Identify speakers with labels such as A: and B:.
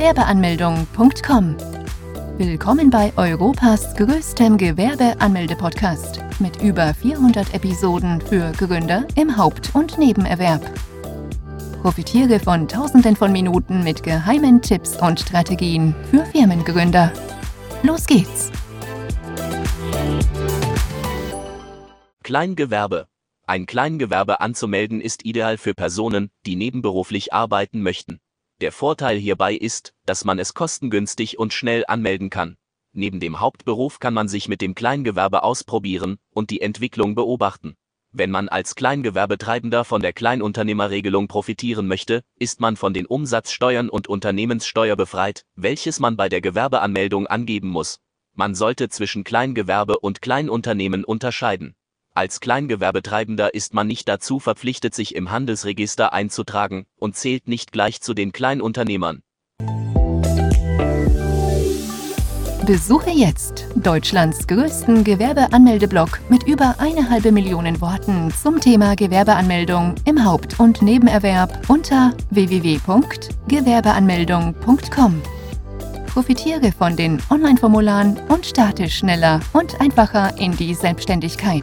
A: Gewerbeanmeldung.com. Willkommen bei Europas größtem Gewerbeanmelde-Podcast mit über 400 Episoden für Gründer im Haupt- und Nebenerwerb. Profitiere von Tausenden von Minuten mit geheimen Tipps und Strategien für Firmengründer. Los geht's!
B: Kleingewerbe. Ein Kleingewerbe anzumelden ist ideal für Personen, die nebenberuflich arbeiten möchten. Der Vorteil hierbei ist, dass man es kostengünstig und schnell anmelden kann. Neben dem Hauptberuf kann man sich mit dem Kleingewerbe ausprobieren und die Entwicklung beobachten. Wenn man als Kleingewerbetreibender von der Kleinunternehmerregelung profitieren möchte, ist man von den Umsatzsteuern und Unternehmenssteuer befreit, welches man bei der Gewerbeanmeldung angeben muss. Man sollte zwischen Kleingewerbe und Kleinunternehmen unterscheiden. Als Kleingewerbetreibender ist man nicht dazu verpflichtet, sich im Handelsregister einzutragen und zählt nicht gleich zu den Kleinunternehmern.
A: Besuche jetzt Deutschlands größten Gewerbeanmeldeblock mit über eine halbe Million Worten zum Thema Gewerbeanmeldung im Haupt- und Nebenerwerb unter www.gewerbeanmeldung.com. Profitiere von den Online-Formularen und starte schneller und einfacher in die Selbstständigkeit.